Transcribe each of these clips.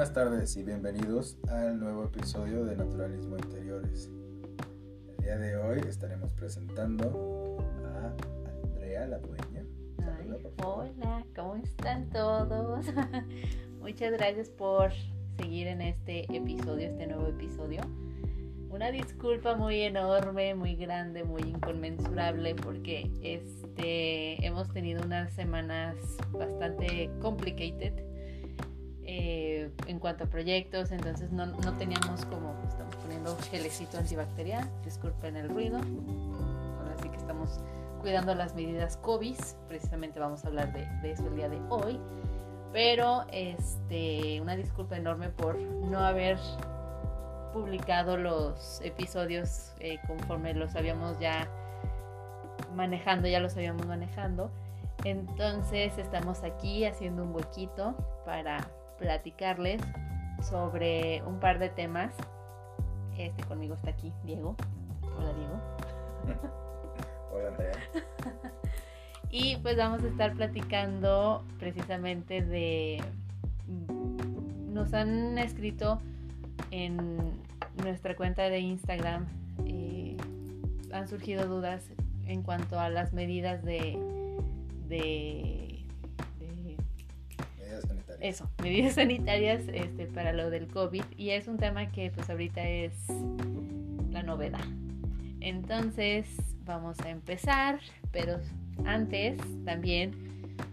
Buenas tardes y bienvenidos al nuevo episodio de Naturalismo Interiores. El día de hoy estaremos presentando a Andrea La Dueña. hola, ¿cómo están todos? Muchas gracias por seguir en este episodio, este nuevo episodio. Una disculpa muy enorme, muy grande, muy inconmensurable porque este hemos tenido unas semanas bastante complicated eh, en cuanto a proyectos, entonces no, no, teníamos como, estamos poniendo gelecito antibacterial, disculpen el ruido, ahora sí que estamos cuidando las medidas COVID, precisamente vamos a hablar de, de eso el día de hoy, pero este, una disculpa enorme por no haber publicado los episodios eh, conforme los habíamos ya manejando, ya los habíamos manejando. Entonces estamos aquí haciendo un huequito para platicarles sobre un par de temas. Este conmigo está aquí Diego. Hola Diego. Hola Andrea. y pues vamos a estar platicando precisamente de... Nos han escrito en nuestra cuenta de Instagram eh, han surgido dudas en cuanto a las medidas de. Eso, medidas sanitarias este, para lo del COVID y es un tema que pues ahorita es la novedad. Entonces vamos a empezar, pero antes también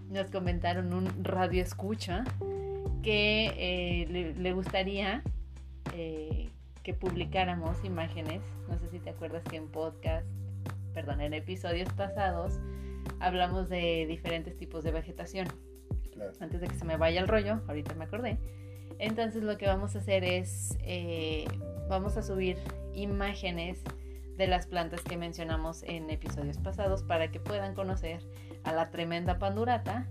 nos comentaron un radio escucha que eh, le, gustaría eh, que publicáramos imágenes. No sé si te acuerdas que en podcast, perdón, en episodios pasados hablamos de diferentes tipos de vegetación. Antes de que se me vaya el rollo, ahorita me acordé. Entonces lo que vamos a hacer es, eh, vamos a subir imágenes de las plantas que mencionamos en episodios pasados para que puedan conocer a la tremenda pandurata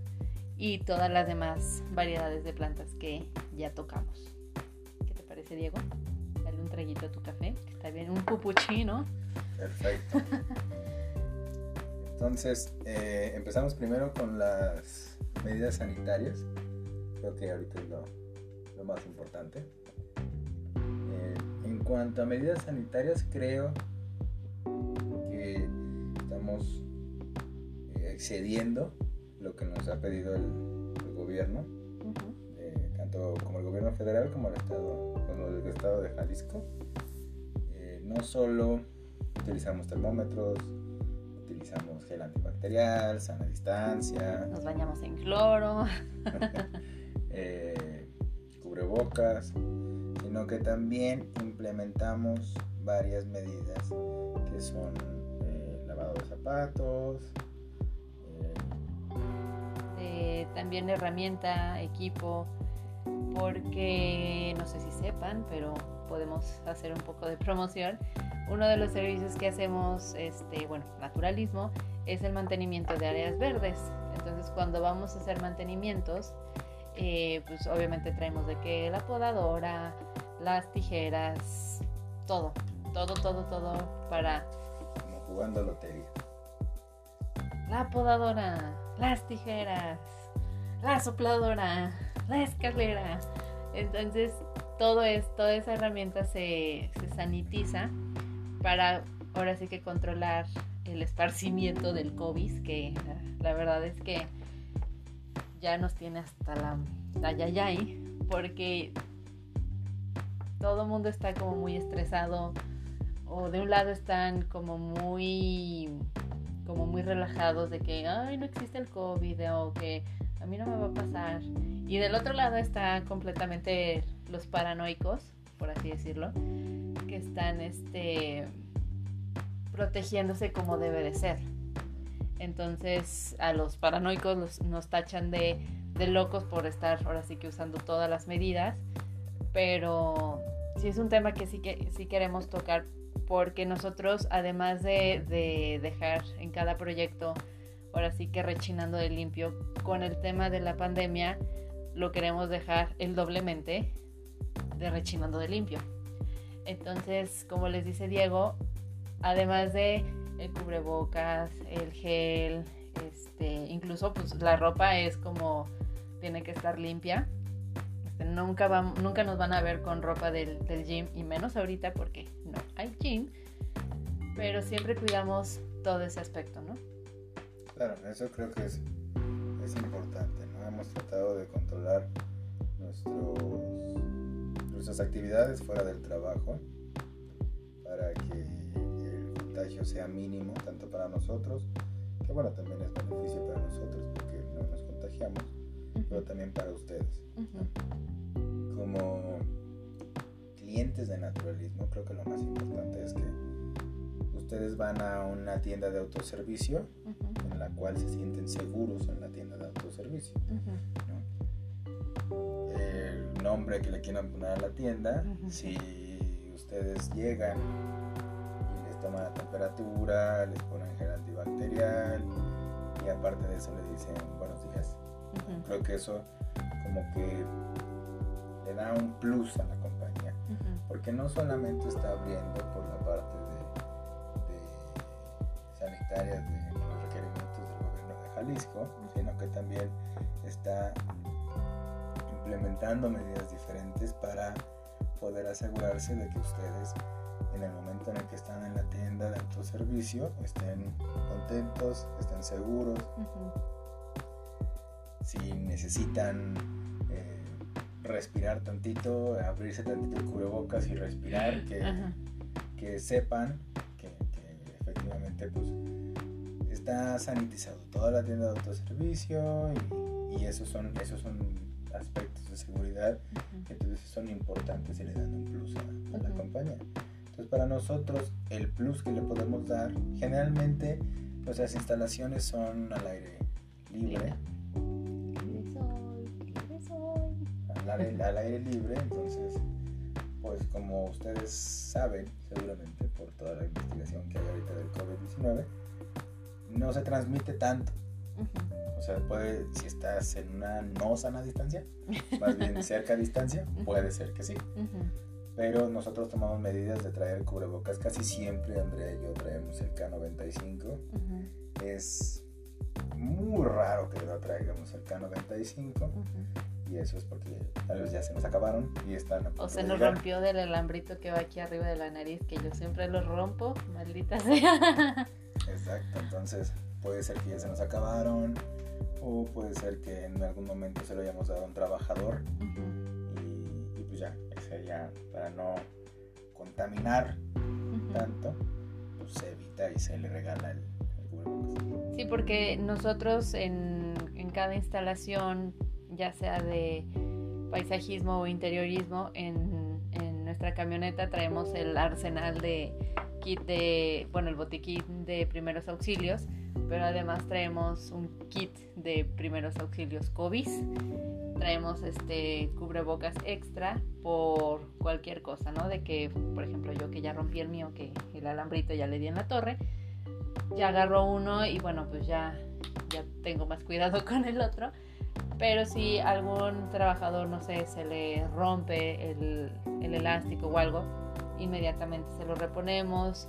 y todas las demás variedades de plantas que ya tocamos. ¿Qué te parece, Diego? Dale un traguito a tu café, que está bien, un pupuchino. Perfecto. Entonces, eh, empezamos primero con las medidas sanitarias. Creo que ahorita es lo, más importante. Eh, en cuanto a medidas sanitarias, creo que estamos eh, excediendo lo que nos ha pedido el, gobierno, tanto como el gobierno federal como el estado, como el estado de Jalisco. no solo utilizamos termómetros, utilizamos gel antibacterial, sana distancia. Nos bañamos en cloro. eh, cubrebocas, sino que también implementamos varias medidas que son eh, lavado de zapatos. Eh, también herramienta, equipo, porque no sé si sepan, pero podemos hacer un poco de promoción uno de los servicios que hacemos, este, bueno, naturalismo, es el mantenimiento de áreas verdes. Entonces, cuando vamos a hacer mantenimientos, eh, pues obviamente traemos de que la podadora, las tijeras, todo, todo, todo, todo para... Como jugando lotería. La podadora, las tijeras, la sopladora, la escalera. Entonces, todo es, toda esa herramienta se, se sanitiza para ahora sí que controlar el esparcimiento del COVID, que la, verdad es que ya nos tiene hasta la, la yayay, porque todo el mundo está como muy estresado, o de un lado están como muy como muy relajados de que ay no existe el COVID o que a mí no me va a pasar y del otro lado está completamente los paranoicos por así decirlo que están este, protegiéndose como debe de ser. Entonces a los paranoicos nos tachan de, locos por estar ahora sí que usando todas las medidas, pero sí es un tema que sí, que, sí queremos tocar porque nosotros además de, de dejar en cada proyecto ahora sí que rechinando de limpio con el tema de la pandemia, lo queremos dejar el doblemente de rechinando de limpio. Entonces, como les dice Diego, además de el cubrebocas, el gel, este, incluso pues la ropa es como tiene que estar limpia, Este, nunca, nunca nos van a ver con ropa del, del gym y menos ahorita porque no hay gym. Pero siempre cuidamos todo ese aspecto, ¿no? Claro, eso creo que es, es importante, ¿no? Hemos tratado de controlar nuestros, nuestras actividades fuera del trabajo para que el contagio sea mínimo, tanto para nosotros, que bueno, también es beneficio para nosotros porque no nos contagiamos, pero también para ustedes. Como clientes de naturalismo, creo que lo más importante es que ustedes van a una tienda de autoservicio la cual se sienten seguros en la tienda de autoservicio. El nombre que le quieran poner a la tienda, si ustedes llegan y les toman la temperatura, les ponen gel antibacterial y aparte de eso le dicen buenos días. Creo que eso como que le da un plus a la compañía, porque no solamente está abriendo por la parte Jalisco, sino que también está implementando medidas diferentes para poder asegurarse de que ustedes en el momento en el que están en la tienda de autoservicio estén contentos, estén seguros. Si necesitan eh, respirar tantito, abrirse tantito el cubrebocas y respirar, que, que sepan que, efectivamente pues está sanitizado toda la tienda de autoservicio y, y esos son esos son aspectos de seguridad que entonces son importantes y le dan un plus a, la compañía. Entonces para nosotros el plus que le podemos dar, generalmente nuestras instalaciones son al aire libre. Al aire, al aire libre, entonces pues como ustedes saben seguramente por toda la investigación que hay ahorita del COVID-19, no se transmite tanto. O sea, puede, si estás en una no sana distancia, más bien cerca a distancia, puede ser que sí. Pero nosotros tomamos medidas de traer cubrebocas casi siempre, Andrea y yo traemos el K95. Es muy raro que no traigamos el K95. Y eso es porque tal vez ya se nos acabaron y están O se nos rompió del alambrito que va aquí arriba de la nariz, que yo siempre lo rompo, maldita sea. Exacto, entonces puede ser que ya se nos acabaron o puede ser que en algún momento se lo hayamos dado a un trabajador y, pues ya, sería para no contaminar tanto, pues se evita y se le regala el, cubrebocas. Sí, porque nosotros en, en cada instalación, ya sea de paisajismo o interiorismo, en, en nuestra camioneta traemos el arsenal de kit de, bueno, el botiquín de primeros auxilios pero además traemos un kit de primeros auxilios COVID. Traemos este cubrebocas extra por cualquier cosa, ¿no? De que, por ejemplo, yo que ya rompí el mío, que el alambrito ya le di en la torre, ya agarro uno y bueno, pues ya, ya tengo más cuidado con el otro. Pero si algún trabajador, no sé, se le rompe el, el elástico o algo, inmediatamente se lo reponemos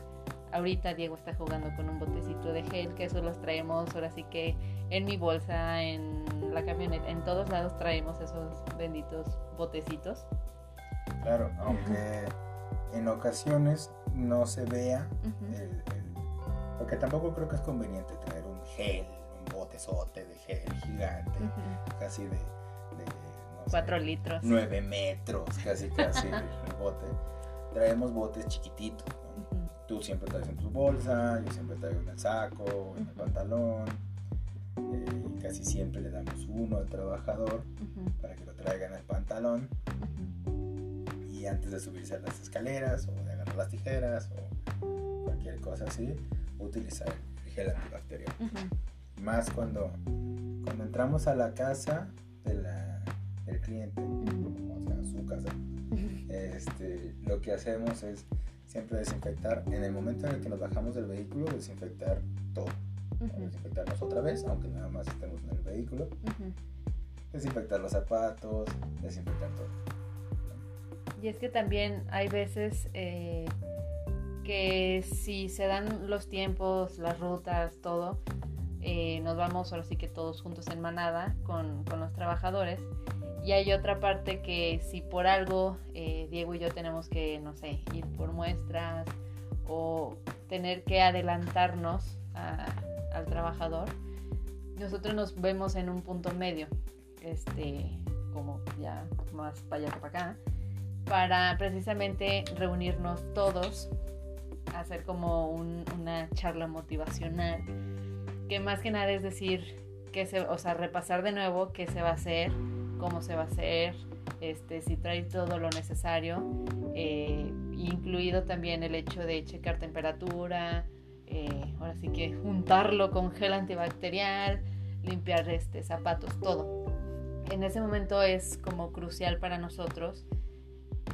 Ahorita Diego está jugando con un botecito de gel, que eso los traemos ahora sí que en mi bolsa, en la camioneta, en todos lados traemos esos benditos botecitos. Claro, aunque en ocasiones no se vea, porque tampoco creo que es conveniente traer un gel, un botezote de gel gigante, casi de, de 4 litros. 9 metros, casi casi el bote. Traemos botes chiquititos, tú siempre traes en tu bolsa, yo siempre traigo en el saco, en el pantalón. Eh, y casi siempre le damos uno al trabajador para que lo traiga en el pantalón. Y antes de subirse a las escaleras o de agarrar las tijeras o cualquier cosa así, utilizar el gel antibacterial. Más cuando, cuando entramos a la casa de la, del cliente, o sea, su casa, este, lo que hacemos es siempre desinfectar. En el momento en el que nos bajamos del vehículo, desinfectar todo. Desinfectarnos otra vez, aunque nada más estemos en el vehículo. Desinfectar los zapatos, desinfectar todo. Y es que también hay veces eh, que si se dan los tiempos, las rutas, todo, eh, nos vamos ahora sí que todos juntos en manada con, con los trabajadores. Y hay otra parte que si por algo eh, Diego y yo tenemos que, no sé, ir por muestras o tener que adelantarnos al trabajador, nosotros nos vemos en un punto medio, este, como ya más para allá que para acá, para precisamente reunirnos todos, hacer como una charla motivacional, que más que nada es decir, que se, o sea, repasar de nuevo qué se va a hacer, cómo se va a hacer, este, si trae todo lo necesario, eh, incluido también el hecho de checar temperatura, eh, ahora sí que juntarlo con gel antibacterial, limpiar este, zapatos, todo. En ese momento es como crucial para nosotros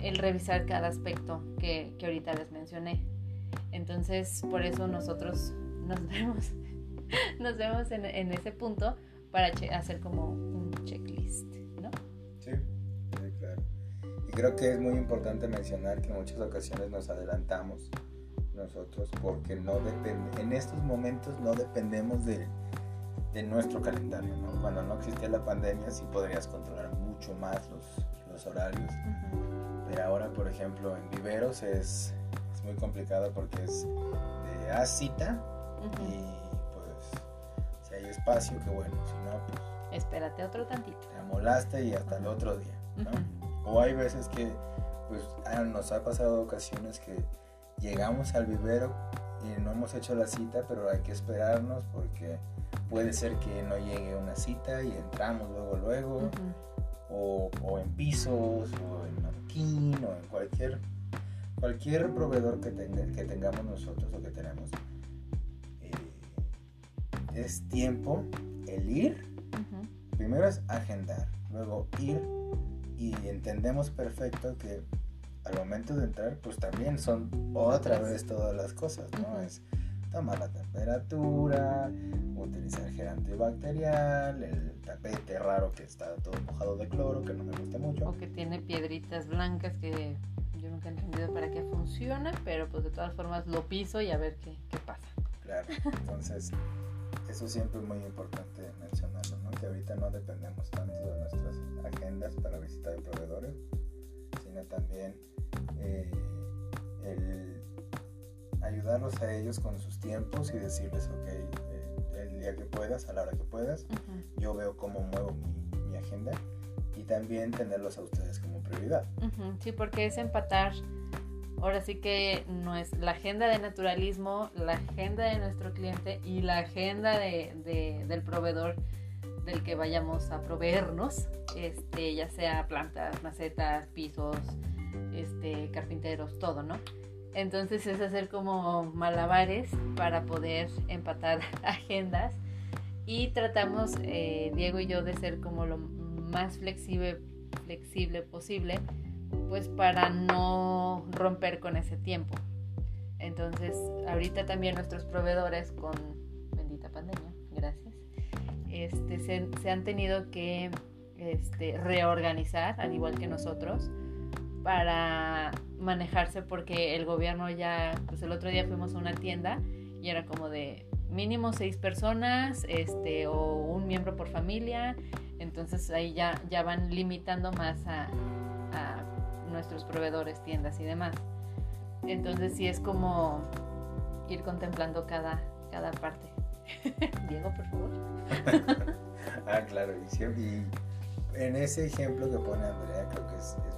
el revisar cada aspecto que, que ahorita les mencioné. Entonces, por eso nosotros nos vemos, nos vemos en, en ese punto para hacer como un checklist, ¿no? Sí, sí, claro. Y creo que es muy importante mencionar que en muchas ocasiones nos adelantamos nosotros porque no depende, en estos momentos no dependemos de, de nuestro calendario, ¿no? Cuando no existía la pandemia sí podrías controlar mucho más los, los horarios, pero ahora por ejemplo en viveros es, es muy complicado porque es de a cita y espacio, que bueno, si no, pues... Espérate otro tantito. Te amolaste y hasta el otro día, ¿no? O hay veces que pues ah, nos ha pasado ocasiones que llegamos al vivero y no hemos hecho la cita, pero hay que esperarnos porque puede ser que no llegue una cita y entramos luego, luego, o, o, en pisos, o en manquín, o en cualquier, cualquier proveedor que, tenga, que tengamos nosotros o que tenemos. Es tiempo el ir, primero es agendar, luego ir y entendemos perfecto que al momento de entrar, pues también son otra vez todas las cosas, ¿no? Es tomar la temperatura, utilizar gel antibacterial, el tapete raro que está todo mojado de cloro, que no me gusta mucho. O que tiene piedritas blancas que yo nunca he entendido para qué funciona, pero pues de todas formas lo piso y a ver qué, qué pasa. Claro, entonces eso siempre es muy importante mencionarlo, ¿no? Que ahorita no dependemos tanto de nuestras agendas para visitar proveedores, sino también eh, el ayudarlos a ellos con sus tiempos y decirles, ok, eh, el día que puedas, a la hora que puedas, yo veo cómo muevo mi, agenda y también tenerlos a ustedes como prioridad. Sí, porque es empatar, ahora sí que no es la agenda de naturalismo, la agenda de nuestro cliente y la agenda de, del proveedor del que vayamos a proveernos, este, ya sea plantas, macetas, pisos, este, carpinteros, todo, ¿no? Entonces es hacer como malabares para poder empatar agendas y tratamos, eh, Diego y yo, de ser como lo más flexible, flexible posible, pues para no romper con ese tiempo. Entonces, ahorita también nuestros proveedores con bendita pandemia, gracias, este, se, se han tenido que este, reorganizar, al igual que nosotros, para manejarse porque el gobierno ya, pues el otro día fuimos a una tienda y era como de mínimo seis personas, este, o un miembro por familia, entonces ahí ya, ya van limitando más a, a nuestros proveedores, tiendas y demás. Entonces sí es como ir contemplando cada, cada parte. Diego, por favor. ah, claro, y, y, en ese ejemplo que pone Andrea, creo que es, es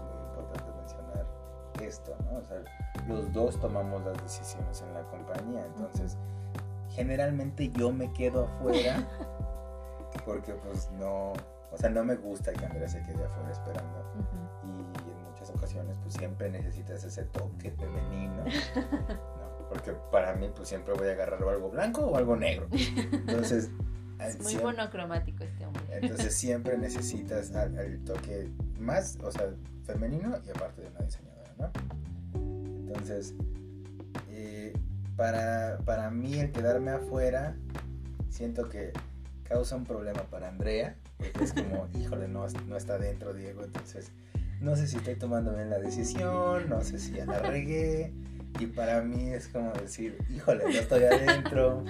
esto, ¿no? O sea, los dos tomamos las decisiones en la compañía, entonces generalmente yo me quedo afuera porque pues no, o sea, no me gusta que Andrea se quede afuera esperando pues siempre necesitas ese toque femenino, ¿no? Porque para mí pues siempre voy a agarrar algo blanco o algo negro, entonces... Es muy monocromático este hombre. Entonces siempre necesitas el toque más, o sea, femenino y aparte de una diseñadora. Entonces, eh, para, para mí el quedarme afuera, siento que causa un problema para Andrea, porque es como, híjole, no, no está dentro Diego, entonces no sé si estoy tomando bien la decisión, no sé si ya la regué, y para mí es como decir, híjole, no estoy adentro,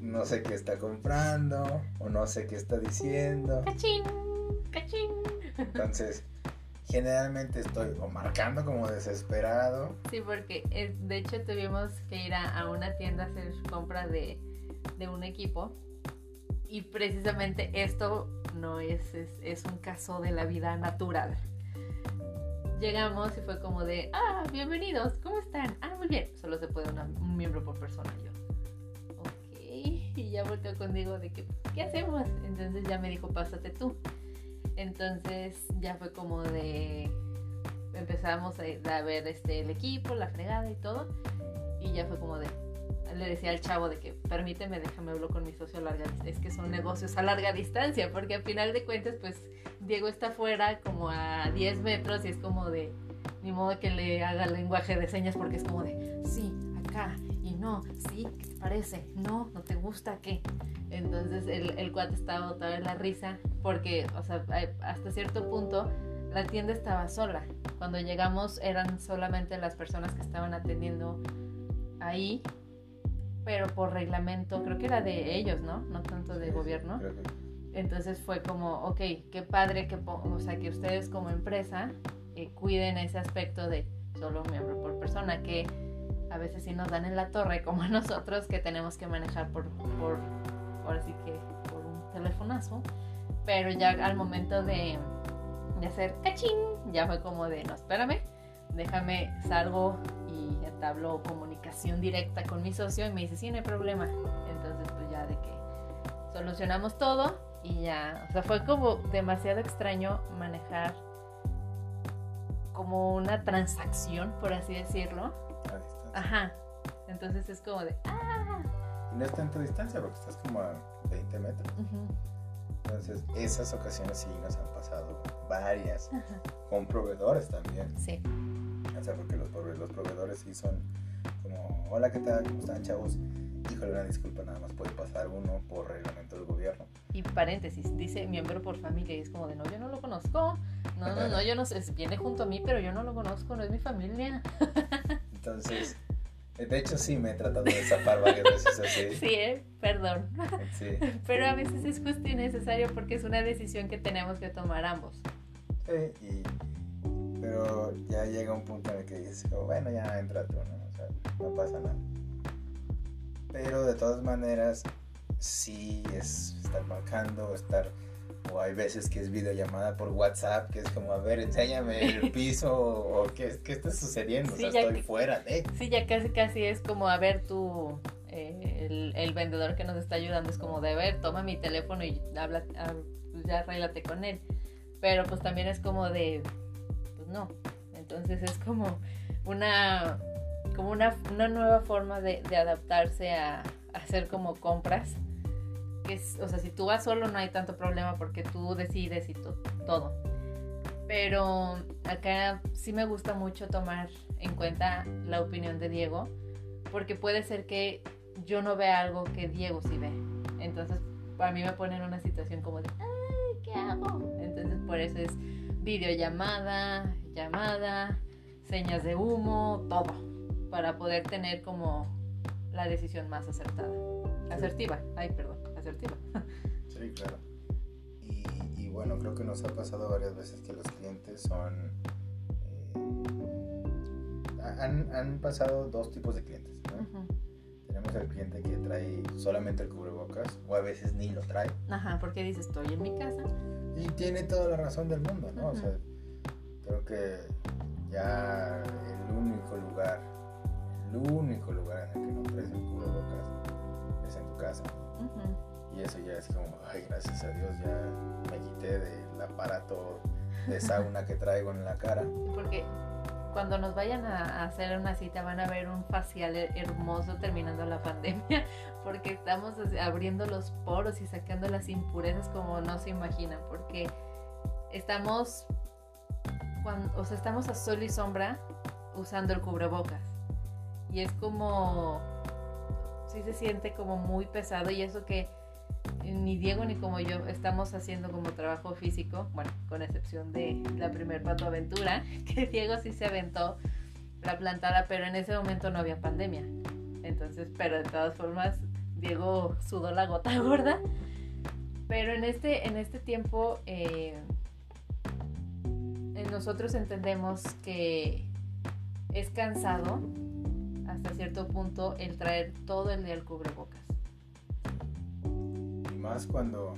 no sé qué está comprando o no sé qué está diciendo. ¡Cachín! ¡Cachín! Entonces, generalmente estoy o marcando como desesperado. Sí, porque eh, de hecho tuvimos que ir a, a una tienda a hacer compra de, de un equipo y precisamente esto no es, es, es un caso de la vida natural. Llegamos y fue como de, ah, bienvenidos, ¿cómo están? Ah, muy bien, solo se puede una- un miembro por persona yo. Ok, y ya volteó conmigo de que, ¿qué hacemos? Entonces ya me dijo, pásate tú. Entonces ya fue como de, empezamos a, a ver este, el equipo, la fregada y todo. Y ya fue como de, le decía al chavo de que permíteme, déjame hablar con mi socio a larga Es que son negocios a larga distancia, porque al final de cuentas, pues Diego está afuera como a 10 metros y es como de, ni modo que le haga lenguaje de señas porque es como de, sí, acá, y no, sí, ¿qué te parece? No, no te gusta, ¿qué? Entonces el, el cuate estaba botado de la risa porque, o sea, hasta cierto punto la tienda estaba sola. Cuando llegamos eran solamente las personas que estaban atendiendo ahí, pero por reglamento, creo que era de ellos, ¿no? No tanto de gobierno. Entonces fue como, ok, qué padre que, o sea, que ustedes como empresa eh, cuiden ese aspecto de solo un miembro por persona, que a veces sí nos dan en la torre, como a nosotros que tenemos que manejar por, por ahora sí que por un telefonazo, pero ya al momento de, de hacer cachín, ya fue como de, no, espérame, déjame, salgo y entablo comunicación directa con mi socio y me dice, sí, no hay problema. Entonces pues ya de que solucionamos todo y ya, o sea, fue como demasiado extraño manejar como una transacción, por así decirlo. a distancia. Ajá. Entonces es como de, ah, Y no es tanta distancia porque estás como a 20 metros. ujú, Entonces, esas ocasiones sí nos han pasado varias. ajá. Con proveedores también. Sí, O sea, porque los, prove- los proveedores sí son como, hola, ¿qué tal? ¿Cómo están, chavos? Híjole, una disculpa, nada más puede pasar uno por reglamento del gobierno. y paréntesis, dice miembro por familia y es como de, no, yo no lo conozco. No, no, no, yo no sé, viene junto a mí, pero yo no lo conozco, no es mi familia. Entonces, de hecho sí me he tratado de zafar varias veces así. Sí, ¿eh? perdón. Sí, Pero a veces es justo y necesario porque es una decisión que tenemos que tomar ambos. sí, y, pero ya llega un punto en el que dices, como, bueno, ya entra tú, ¿no? O sea, no pasa nada. Pero de todas maneras, sí es estar marcando, estar, o hay veces que es videollamada por WhatsApp, que es como, a ver, enséñame el piso, o qué, qué está sucediendo, o Sí, sea, ya estoy fuera de... Sí, ya casi casi es como, a ver, tú, eh, el, el vendedor que nos está ayudando es como de, ver, toma mi teléfono y habla, ah, pues ya arréglate con él. Pero pues también es como de, pues no. Entonces es como una, como una, una nueva forma de, adaptarse a, hacer como compras. Que es, o sea, si tú vas solo no hay tanto problema porque tú decides y to- todo. Pero acá sí me gusta mucho tomar en cuenta la opinión de Diego, porque puede ser que yo no vea algo que Diego sí ve. Entonces, para mí me pone en una situación como de, ay, ¿qué hago? Entonces, por eso es videollamada, llamada, señas de humo, todo, para poder tener como la decisión más acertada. Asertiva, ay, perdón, asertiva. Sí, claro. Y, y bueno, creo que nos ha pasado varias veces que los clientes son... eh, han, han pasado dos tipos de clientes. ¿no? Tenemos el cliente que trae solamente el cubrebocas o a veces ni lo trae. Ajá, porque dices, estoy en mi casa. Y tiene toda la razón del mundo, ¿no? O sea, creo que ya el único lugar, el único lugar en el que no el cubrebocas es en tu casa. Ujú. Y eso ya es como, ay, gracias a Dios ya me quité del aparato de sauna que traigo en la cara. Porque cuando nos vayan a hacer una cita van a ver un facial her- hermoso terminando la pandemia, porque estamos abriendo los poros y sacando las impurezas como no se imaginan, porque estamos, o sea, estamos a sol y sombra usando el cubrebocas. Y es como, sí se siente como muy pesado y eso que ni Diego ni como yo estamos haciendo como trabajo físico, bueno, con excepción de la primer pato aventura, que Diego sí se aventó la plantada, pero en ese momento no había pandemia. Entonces, pero de todas formas, Diego sudó la gota gorda. Pero en este, en este tiempo eh, nosotros entendemos que es cansado hasta cierto punto el traer todo el día el cubrebocas. Más cuando,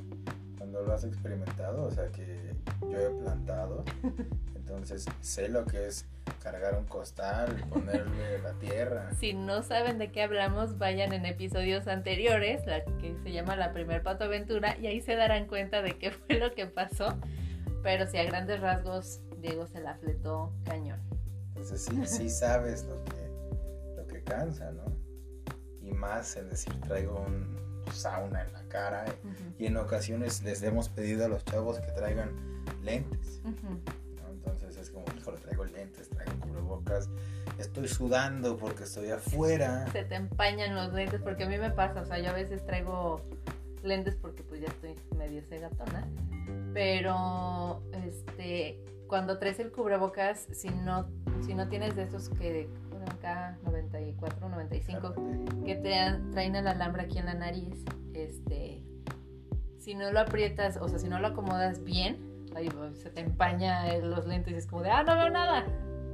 cuando lo has experimentado, o sea que yo he plantado, entonces sé lo que es cargar un costal, ponerle la tierra. Si no saben de qué hablamos, vayan en episodios anteriores, la que se llama La Primer Pato Aventura, y ahí se darán cuenta de qué fue lo que pasó. Pero si a grandes rasgos Diego se la fletó cañón. Entonces sí, sí sabes lo que, lo que cansa, ¿no? Y más el decir traigo un sauna en la cara y en ocasiones les hemos pedido a los chavos que traigan lentes. Entonces es como, híjole, traigo lentes, traigo cubrebocas, estoy sudando porque estoy afuera. Se te empañan los lentes porque a mí me pasa, o sea, yo a veces traigo lentes porque pues ya estoy medio cegatona, pero este cuando traes el cubrebocas, si no, si no tienes de esos que, acá 94, 95, que te traen el alambre aquí en la nariz, este, si no lo aprietas, o sea, si no lo acomodas bien, ahí se te empaña los lentes y es como de, ah, no veo nada.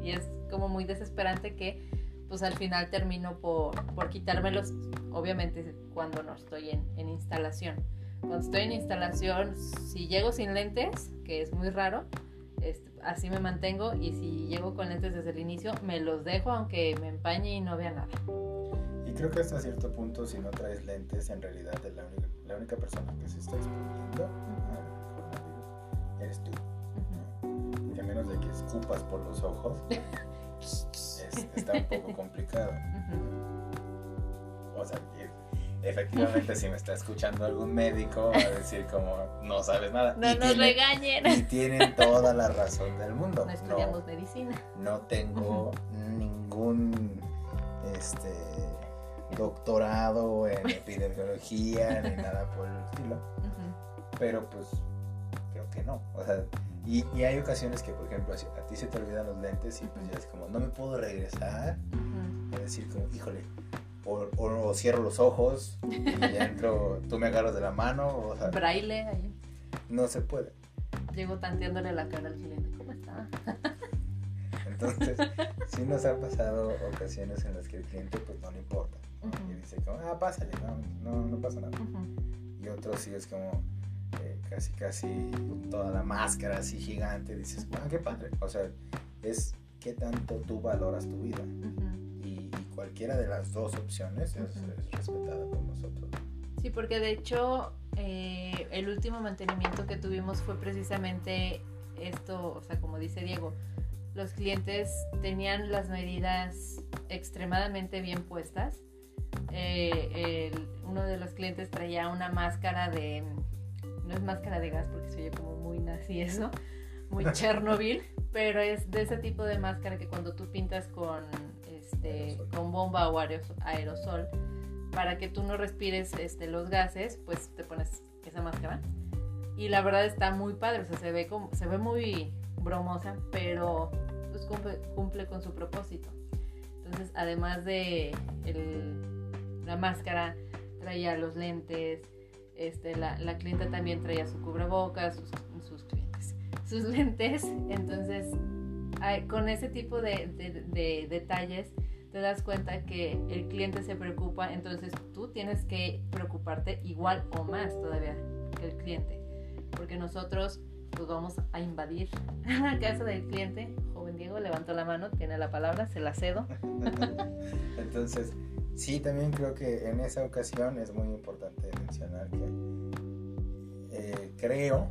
Y es como muy desesperante que, pues al final termino por, por quitármelos, obviamente cuando no estoy en, en instalación. Cuando estoy en instalación, si llego sin lentes, que es muy raro, así me mantengo y si llego con lentes desde el inicio, me los dejo aunque me empañe y no vea nada. Y creo que hasta cierto punto, si no traes lentes, en realidad la única, la única persona que se está exponiendo eres tú. Y a menos de que escupas por los ojos, está un poco complicado. O sea, efectivamente si me está escuchando algún médico va a decir como no sabes nada. No nos regañen. Y tienen toda la razón del mundo. No estudiamos medicina. No tengo ningún este doctorado en epidemiología ni nada por el estilo. Pero pues creo que no. O sea, y, y, hay ocasiones que, por ejemplo, a ti se te olvidan los lentes y pues ya es como, no me puedo regresar. a decir como, híjole, o, cierro los ojos y entro, tú me agarras de la mano. O sea, Braille ahí. No se puede. Llego tanteándole la cara al cliente, ¿cómo está? Entonces, sí nos ha pasado ocasiones en las que el cliente pues no le importa. Y dice como, ah, pásale, no, no, no pasa nada. Y otros sí es como eh, casi, casi toda la máscara así gigante. Dices, ah, qué padre. O sea, es qué tanto tú valoras tu vida cualquiera de las dos opciones es, respetada por nosotros. Sí, porque de hecho eh, el último mantenimiento que tuvimos fue precisamente esto, o sea, como dice Diego, los clientes tenían las medidas extremadamente bien puestas. Eh, uno de los clientes traía una máscara de, no es máscara de gas porque se oye como muy nazi eso, muy Chernobyl, pero es de ese tipo de máscara que cuando tú pintas con este, con bomba o aerosol, para que tú no respires este, los gases, pues te pones esa máscara. Y la verdad está muy padre, o sea, se ve, como, se ve muy bromosa, pero pues cumple, con su propósito. Entonces, además de la máscara, traía los lentes, este, la, la clienta también traía su cubrebocas, sus, sus clientes, sus lentes. Entonces, con ese tipo de, detalles te das cuenta que el cliente se preocupa, entonces tú tienes que preocuparte igual o más todavía que el cliente, porque nosotros pues vamos a invadir la casa del cliente. Joven Diego levantó la mano, tiene la palabra, se la cedo. entonces, sí, también creo que en esa ocasión es muy importante mencionar que eh, creo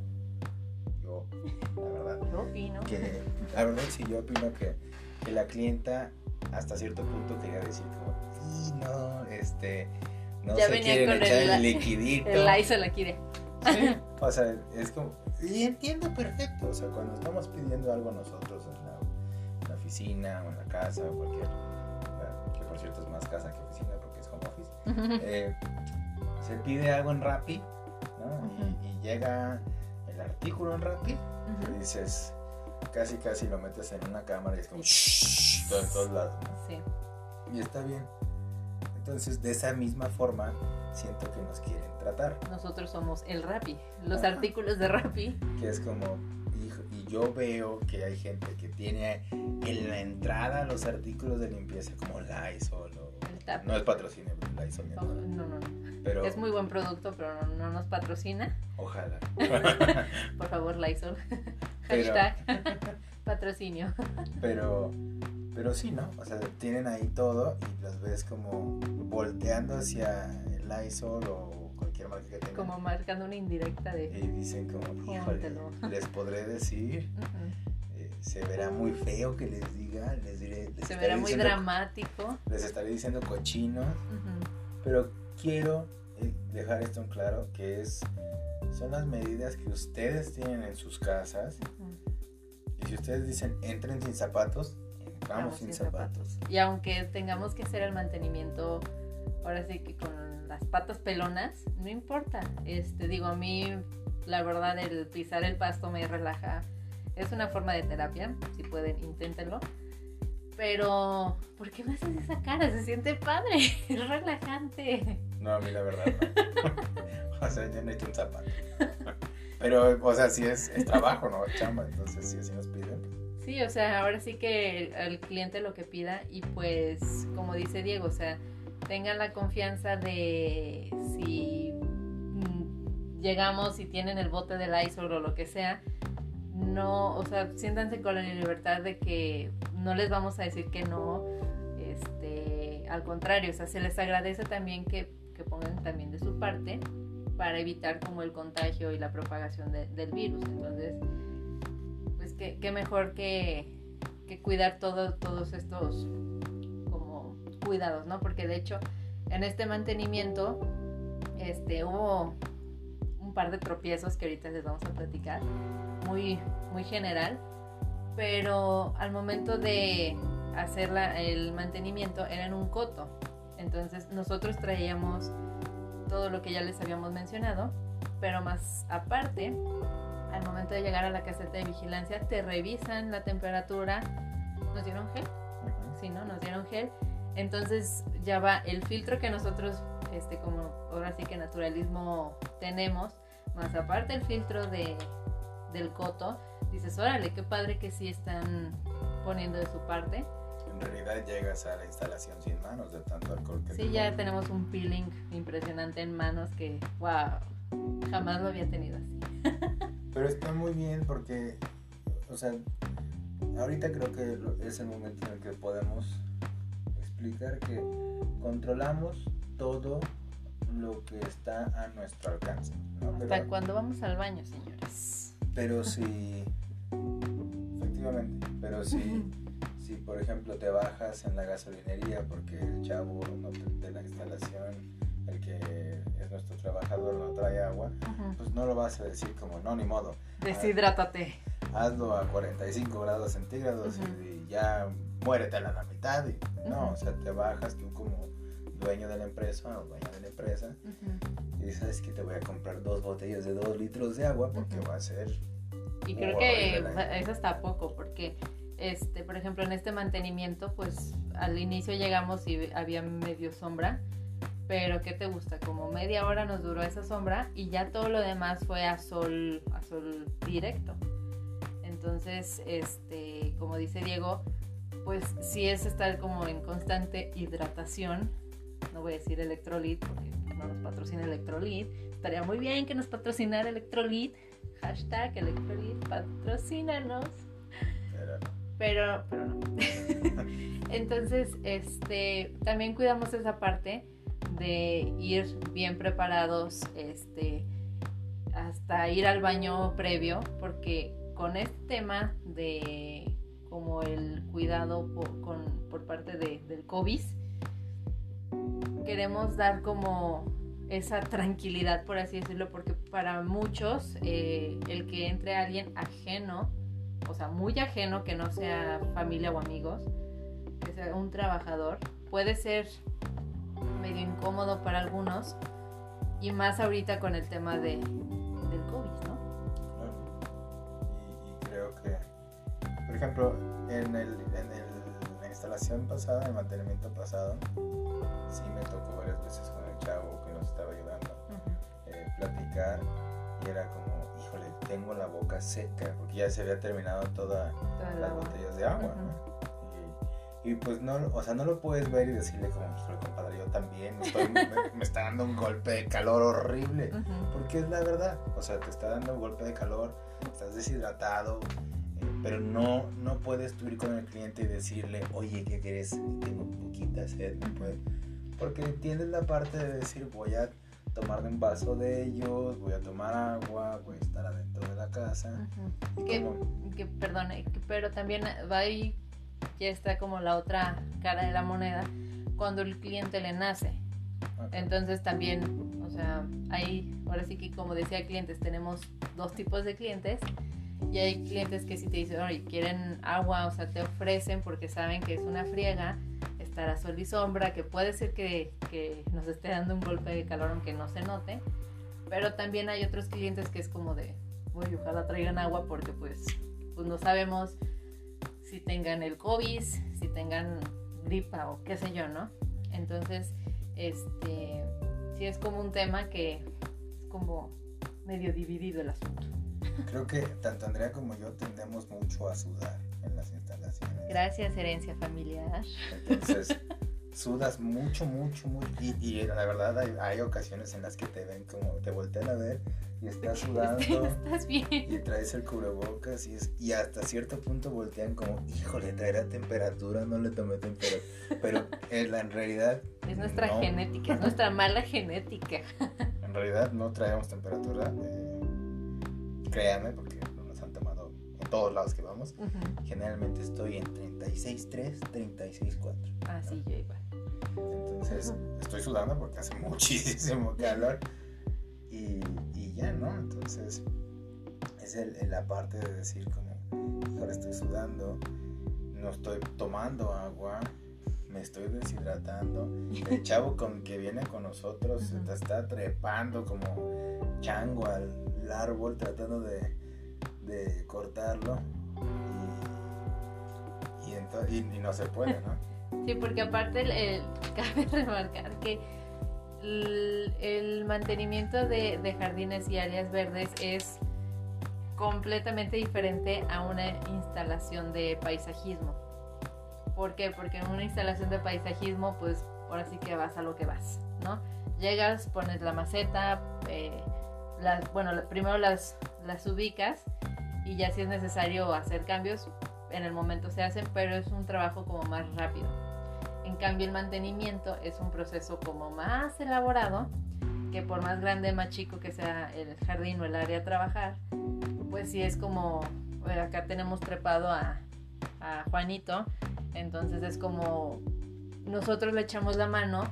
la verdad. Yo opino. Que, la verdad, sí, yo opino que, que la clienta hasta cierto punto quería decir como, y no, este, no ya se venía con echar el, el, liquidito. El la hizo la quiere. Sí, o sea, es como, y entiendo perfecto, o sea, cuando estamos pidiendo algo nosotros en la, en la oficina o en la casa o cualquier, que por cierto es más casa que oficina porque es home office, eh, se pide algo en Rappi, ¿no? y, y llega el artículo en Rappi y dices, casi casi lo metes en una cámara y es como todo en todos lados. Sí. Y está bien. Entonces, de esa misma forma, siento que nos quieren tratar. Nosotros somos el Rappi, los artículos de Rappi. Que es como, y, yo veo que hay gente que tiene en la entrada los artículos de limpieza como Lysol o... No es patrocinio, Lysol. No, no, no. Pero, es muy buen producto, pero no, nos patrocina. Ojalá. Por favor, Lysol. Hashtag patrocinio. Pero, pero sí, ¿no? O sea, tienen ahí todo y los ves como volteando hacia el Lysol o cualquier marca que tengan. Como marcando una indirecta de... Y dicen como, híjole, les podré decir... Eh, se verá muy feo que les diga, les diré... se verá muy dramático. Les estaré diciendo cochinos, pero quiero eh, dejar esto en claro, que es son las medidas que ustedes tienen en sus casas. Y si ustedes dicen entren sin zapatos, entramos sin, zapatos. Y aunque tengamos que hacer el mantenimiento, ahora sí que con las patas pelonas, no importa. Este, digo, a mí la verdad el pisar el pasto me relaja. Es una forma de terapia, si pueden, inténtenlo. Pero, ¿por qué me haces esa cara? Se siente padre, es relajante. No, a mí la verdad no. o sea, yo necesito un zapato. Pero, o sea, si es, trabajo, ¿no? Chamba, entonces si así nos piden. Sí, o sea, ahora sí que el, cliente lo que pida y pues, como dice Diego, o sea, tengan la confianza de si llegamos y tienen el bote del ISO o lo que sea, no, o sea, siéntanse con la libertad de que no les vamos a decir que no, este, al contrario, o sea, se les agradece también que, que pongan también de su parte para evitar como el contagio y la propagación del virus. Entonces, pues qué, mejor que, que cuidar todo, todos estos como cuidados, ¿no? Porque de hecho, en este mantenimiento, este, hubo un par de tropiezos que ahorita les vamos a platicar, muy, muy general, pero al momento de hacer el mantenimiento era en un coto. Entonces nosotros traíamos todo lo que ya les habíamos mencionado, pero más aparte, al momento de llegar a la caseta de vigilancia, te revisan la temperatura. ¿Nos dieron gel? Sí, ¿no? Nos dieron gel. Entonces ya va el filtro que nosotros, este, como ahora sí que naturalismo tenemos, más aparte el filtro de, del coto, dices, órale, qué padre que sí están poniendo de su parte realidad llegas a la instalación sin manos de tanto alcohol que Sí, ya tenemos un peeling impresionante en manos que, wow, jamás lo había tenido así. Pero está muy bien porque, o sea, ahorita creo que es el momento en el que podemos explicar que controlamos todo lo que está a nuestro alcance. Hasta cuando vamos al baño, señores. Pero si, efectivamente, pero si si por ejemplo te bajas en la gasolinería porque el chavo de la instalación, el que es nuestro trabajador, no trae agua, pues no lo vas a decir como, no, ni modo. Deshidrátate. Hazlo a 45 grados centígrados y, ya muérete a la mitad. Y, No, o sea, te bajas tú como dueño de la empresa o dueña de la empresa y dices que te voy a comprar dos botellas de dos litros de agua porque va a ser... Y creo que eso está poco porque este, por ejemplo, en este mantenimiento, pues al inicio llegamos y había medio sombra, pero ¿qué te gusta? Como media hora nos duró esa sombra y ya todo lo demás fue a sol, a sol directo. Entonces, este, como dice Diego, pues sí es estar como en constante hidratación. No voy a decir electrolit porque no nos patrocina electrolit. Estaría muy bien que nos patrocinara electrolit. Hashtag electrolit, patrocínanos pero, pero no. Entonces, este, también cuidamos esa parte de ir bien preparados, este, hasta ir al baño previo, porque con este tema de como el cuidado por, con, por parte de, del COVID, queremos dar como esa tranquilidad, por así decirlo, porque para muchos eh, el que entre alguien ajeno o sea, muy ajeno, que no sea familia o amigos, que sea un trabajador, puede ser medio incómodo para algunos y más ahorita con el tema de, del COVID, ¿no? Y, creo que, por ejemplo, en, el, en el, la instalación pasada, en el mantenimiento pasado, sí me tocó varias veces con el chavo que nos estaba ayudando, eh, platicar y era como, tengo la boca seca porque ya se había terminado todas las botellas de agua, ¿no? Y, pues no, o sea, no lo puedes ver y decirle como, híjole, compadre, yo también me, está dando un golpe de calor horrible, porque es la verdad, o sea, te está dando un golpe de calor, estás deshidratado, pero no, no puedes tú ir con el cliente y decirle, oye, ¿qué quieres? Tengo poquita sed, no puedes. Porque tienes la parte de decir, voy a tomarme un vaso de ellos, voy a tomar agua, voy a estar adentro de la casa. Que, que, perdone, pero también va ahí, ya está como la otra cara de la moneda, cuando el cliente le nace. Entonces también, o sea, ahí, ahora sí que como decía clientes, tenemos dos tipos de clientes y hay clientes que si te dicen, oye, quieren agua, o sea, te ofrecen porque saben que es una friega, estar a sol y sombra, que puede ser que, que nos esté dando un golpe de calor aunque no se note. Pero también hay otros clientes que es como de, uy, ojalá traigan agua porque pues, pues no sabemos si tengan el COVID, si tengan gripa o qué sé yo, ¿no? Entonces, este, sí es como un tema que es como medio dividido el asunto. Creo que tanto Andrea como yo tendemos mucho a sudar en las instalaciones. Gracias, herencia familiar. Entonces, sudas mucho, mucho, mucho. Y, la verdad hay, ocasiones en las que te ven como, te voltean a ver y estás sudando. Estás bien. Y traes el cubrebocas y, es, y hasta cierto punto voltean como, híjole, traerá temperatura, no le tomé temperatura. Pero en, en realidad... Es nuestra genética, es nuestra mala genética. En realidad no traemos temperatura. Eh, créanme, porque todos lados que vamos. Generalmente estoy en 36.3, 36.4. Ah, sí, yo igual. Entonces, estoy sudando porque hace muchísimo calor. Y, y ya, ¿no? Entonces, es el, la parte de decir como, ahora estoy sudando, no estoy tomando agua, me estoy deshidratando. El chavo con que viene con nosotros se está trepando como chango al, árbol tratando de, de cortarlo y, y, no se puede, ¿no? Sí, porque aparte el, cabe remarcar que el, mantenimiento de, de, jardines y áreas verdes es completamente diferente a una instalación de paisajismo. ¿Por qué? Porque en una instalación de paisajismo, pues ahora sí que vas a lo que vas, ¿no? Llegas, pones la maceta, eh, bueno, primero las, las ubicas y ya si es necesario hacer cambios, en el momento se hacen, pero es un trabajo como más rápido. En cambio, el mantenimiento es un proceso como más elaborado, que por más grande, más chico que sea el jardín o el área a trabajar, pues sí es como, acá tenemos trepado a Juanito, entonces es como nosotros le echamos la mano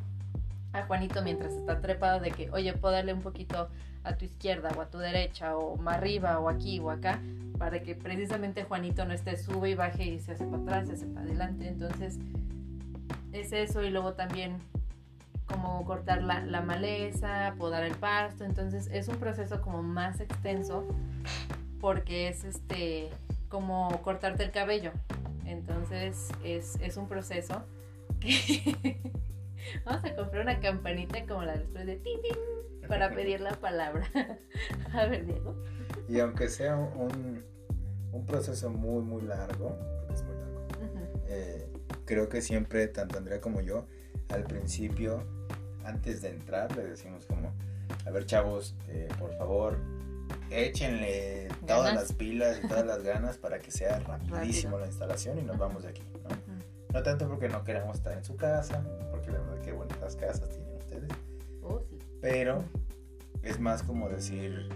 a Juanito mientras está trepado de que, oye, puedo darle un poquito a tu izquierda o a tu derecha o más arriba o aquí o acá para que precisamente Juanito no esté sube y baje y se hace para atrás, se hace para adelante. Entonces es eso y luego también como cortar la, maleza, podar el pasto. Entonces es un proceso como más extenso porque es este como cortarte el cabello. Entonces es, es un proceso que vamos a comprar una campanita como la después de tin, para pedir la palabra. A ver, Diego. Y aunque sea un, un proceso muy, muy largo, porque es muy largo, eh, creo que siempre, tanto Andrea como yo, al principio, antes de entrar, le decimos como, a ver chavos, eh, por favor, échenle todas las pilas y todas las ganas para que sea rapidísimo la instalación y nos vamos de aquí. ¿no? no tanto porque no queremos estar en su casa, porque la verdad que bonitas casas tienen ustedes. Oh, sí. Pero es más como decir,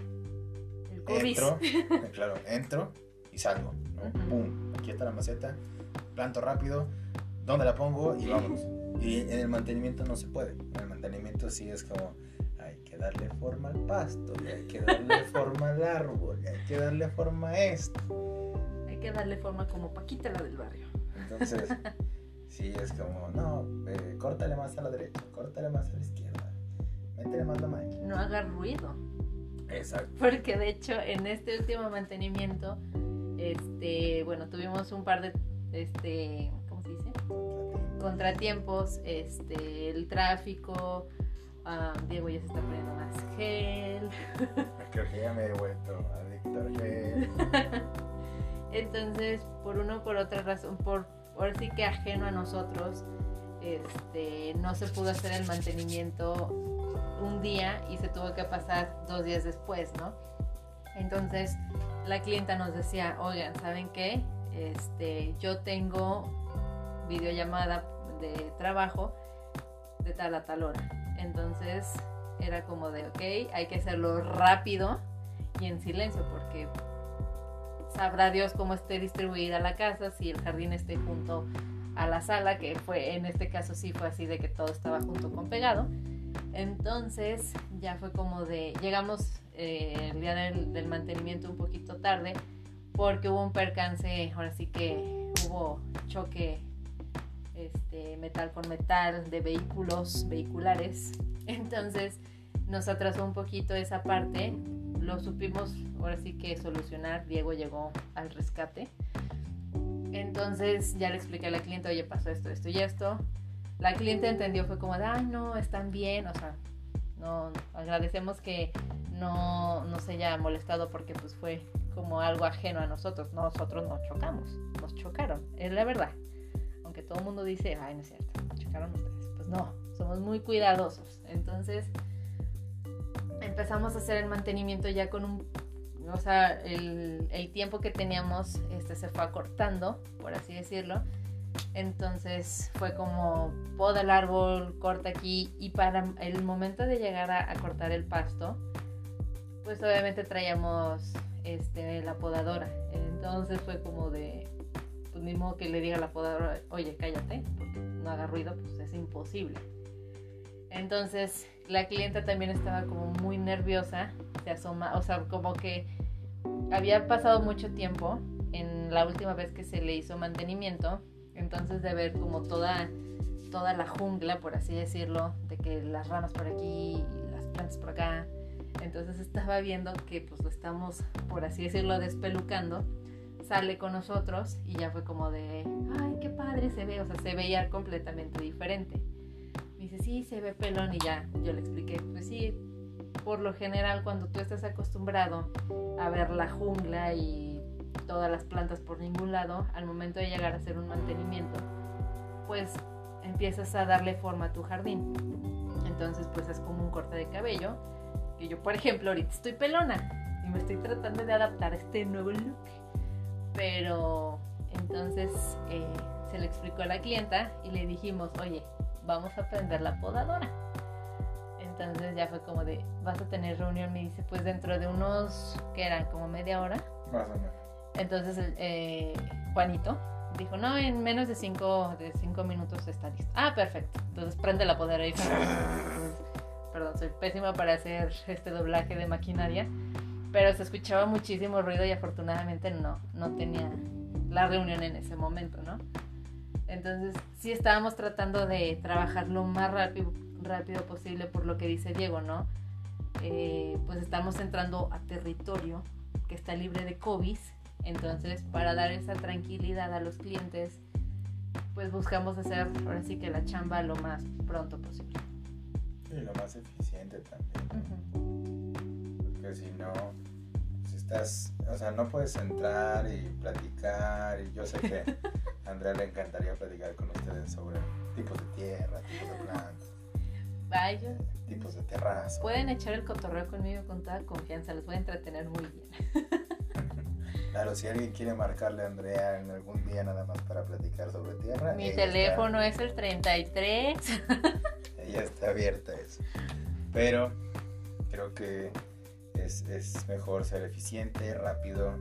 entro, eh, claro, entro y salgo, ¿no? Pum, aquí está la maceta, planto rápido, ¿dónde la pongo? Y vámonos. Y en el mantenimiento no se puede. En el mantenimiento sí es como, hay que darle forma al pasto, hay que darle forma al árbol, hay que darle forma a esto. Hay que darle forma como Paquita la del barrio. Entonces, sí es como, no, eh, córtale más a la derecha, córtale más a la izquierda no haga ruido. Exacto. Porque de hecho en este último mantenimiento, este, bueno, tuvimos un par de, este, ¿cómo se dice? Contratiempos, este, el tráfico, ah, Diego ya se está poniendo más gel. Creo que ya me he vuelto adicto al gel. Entonces, por una o por otra razón, por ahora sí que ajeno a nosotros, este, no se pudo hacer el mantenimiento un día y se tuvo que pasar dos días después, ¿no? Entonces, la clienta nos decía, oigan, ¿saben qué? Este, yo tengo videollamada de trabajo de tal a tal hora. Entonces era como de, ok, hay que hacerlo rápido y en silencio porque sabrá Dios cómo esté distribuida la casa, si el jardín esté junto a la sala, que fue en este caso sí fue así de que todo estaba junto con pegado. Entonces ya fue como de, llegamos eh, el día del, del, mantenimiento un poquito tarde porque hubo un percance, ahora sí que hubo choque este, metal con metal de vehículos vehiculares. Entonces nos atrasó un poquito esa parte. Lo supimos ahora sí que solucionar. Diego llegó al rescate. Entonces ya le expliqué a la cliente, oye, pasó esto, esto y esto. La cliente entendió, fue como de, ah, no, están bien, o sea, no, agradecemos que no, se haya molestado porque pues fue como algo ajeno a nosotros. Nosotros no chocamos, nos chocaron, es la verdad que todo el mundo dice, ay, no es cierto, chocaron ustedes. Pues no, somos muy cuidadosos. Entonces empezamos a hacer el mantenimiento ya con un, o sea, el, el tiempo que teníamos este, se fue acortando, por así decirlo. Entonces fue como poda el árbol, corta aquí y para el momento de llegar a, a cortar el pasto, pues obviamente traíamos este, la podadora. Entonces fue como de, pues mismo que le diga a la podadora, oye, cállate, porque no haga ruido, pues es imposible. Entonces la clienta también estaba como muy nerviosa, se asoma, o sea, como que había pasado mucho tiempo en la última vez que se le hizo mantenimiento, entonces de ver como toda, toda la jungla, por así decirlo, de que las ramas por aquí, las plantas por acá, entonces estaba viendo que pues lo estamos, por así decirlo, despelucando sale con nosotros y ya fue como de, ay, qué padre se ve, o sea, se veía completamente diferente. Dice, sí, se ve pelón y ya, yo le expliqué, pues sí, por lo general cuando tú estás acostumbrado a ver la jungla y todas las plantas por ningún lado, al momento de llegar a hacer un mantenimiento, pues empiezas a darle forma a tu jardín. Entonces, pues es como un corte de cabello, que yo, por ejemplo, ahorita estoy pelona y me estoy tratando de adaptar a este nuevo look pero entonces eh, se le explicó a la clienta y le dijimos, oye, vamos a prender la podadora. Entonces ya fue como de, vas a tener reunión, me dice, pues dentro de unos, que eran como media hora. Entonces eh, Juanito dijo, no, en menos de cinco, de cinco minutos está listo. Ah, perfecto. Entonces prende la podadora y... Perdón, soy pésima para hacer este doblaje de maquinaria pero se escuchaba muchísimo ruido y afortunadamente no, no tenía la reunión en ese momento, ¿no? Entonces sí estábamos tratando de trabajar lo más rápido, rápido posible por lo que dice Diego, ¿no? Eh, pues estamos entrando a territorio que está libre de COVID, entonces para dar esa tranquilidad a los clientes, pues buscamos hacer ahora sí que la chamba lo más pronto posible. Y lo más eficiente también. Porque si no, estás, o sea, no puedes entrar y platicar. Y yo sé que a Andrea le encantaría platicar con ustedes sobre tipos de tierra, tipos de plantas. Vaya. Tipos de terraza. Pueden echar el cotorreo conmigo con toda confianza, les voy a entretener muy bien. Claro, si alguien quiere marcarle a Andrea en algún día nada más para platicar sobre tierra. Mi teléfono es el 33. ella está abierta a eso. Pero creo que es, mejor ser eficiente, rápido,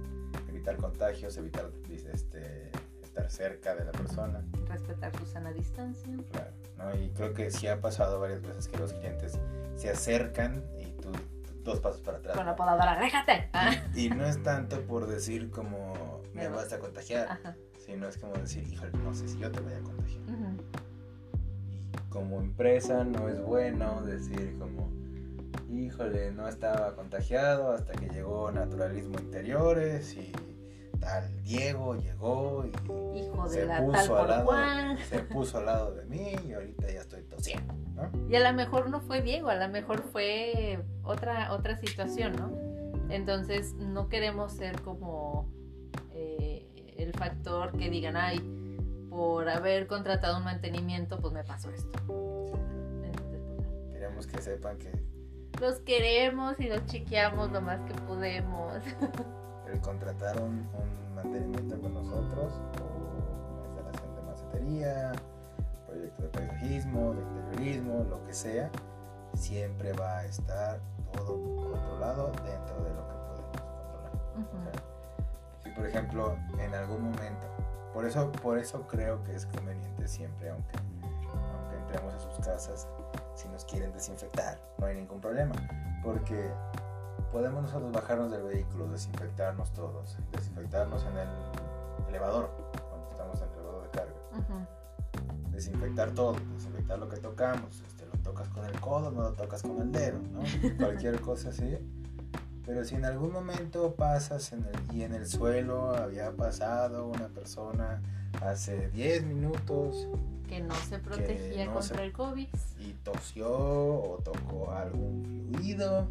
evitar contagios, evitar este, estar cerca de la persona. Respetar su sana distancia. Claro, ¿no? y creo que sí ha pasado varias veces que los clientes se acercan y tú dos pasos para atrás. Con la podadora, déjate. Y, no es tanto por decir como me vas a contagiar, sino es como decir, híjole, no sé si yo te voy a contagiar. Y como empresa no es bueno decir como híjole, no estaba contagiado hasta que llegó Naturalismo Interiores y tal Diego llegó y Hijo de se, la tal puso por al lado, se puso al lado de mí y ahorita ya estoy tosiendo, ¿no? Y a lo mejor no fue Diego, a lo mejor fue otra, otra situación, ¿no? Entonces no queremos ser como eh, el factor que digan, ay, por haber contratado un mantenimiento, pues me pasó esto. Entonces, pues. Queremos que sepan que los queremos y los chequeamos lo más que podemos. el contratar un, mantenimiento con nosotros o una instalación de macetería, proyecto de paisajismo, de interiorismo, lo que sea, siempre va a estar todo controlado dentro de lo que podemos controlar. ¿ok? Si por ejemplo en algún momento, por eso, por eso creo que es conveniente siempre, aunque, aunque entremos a sus casas, si nos quieren desinfectar, no hay ningún problema, porque podemos nosotros bajarnos del vehículo, desinfectarnos todos, desinfectarnos en el elevador, cuando estamos en el elevador de carga, desinfectar todo, desinfectar lo que tocamos, este, lo tocas con el codo, no lo tocas con el dedo, ¿no? cualquier cosa así. Pero si en algún momento pasas en el, y en el suelo había pasado una persona hace 10 minutos Que no se protegía no contra se- el COVID. Tosió o tocó algún fluido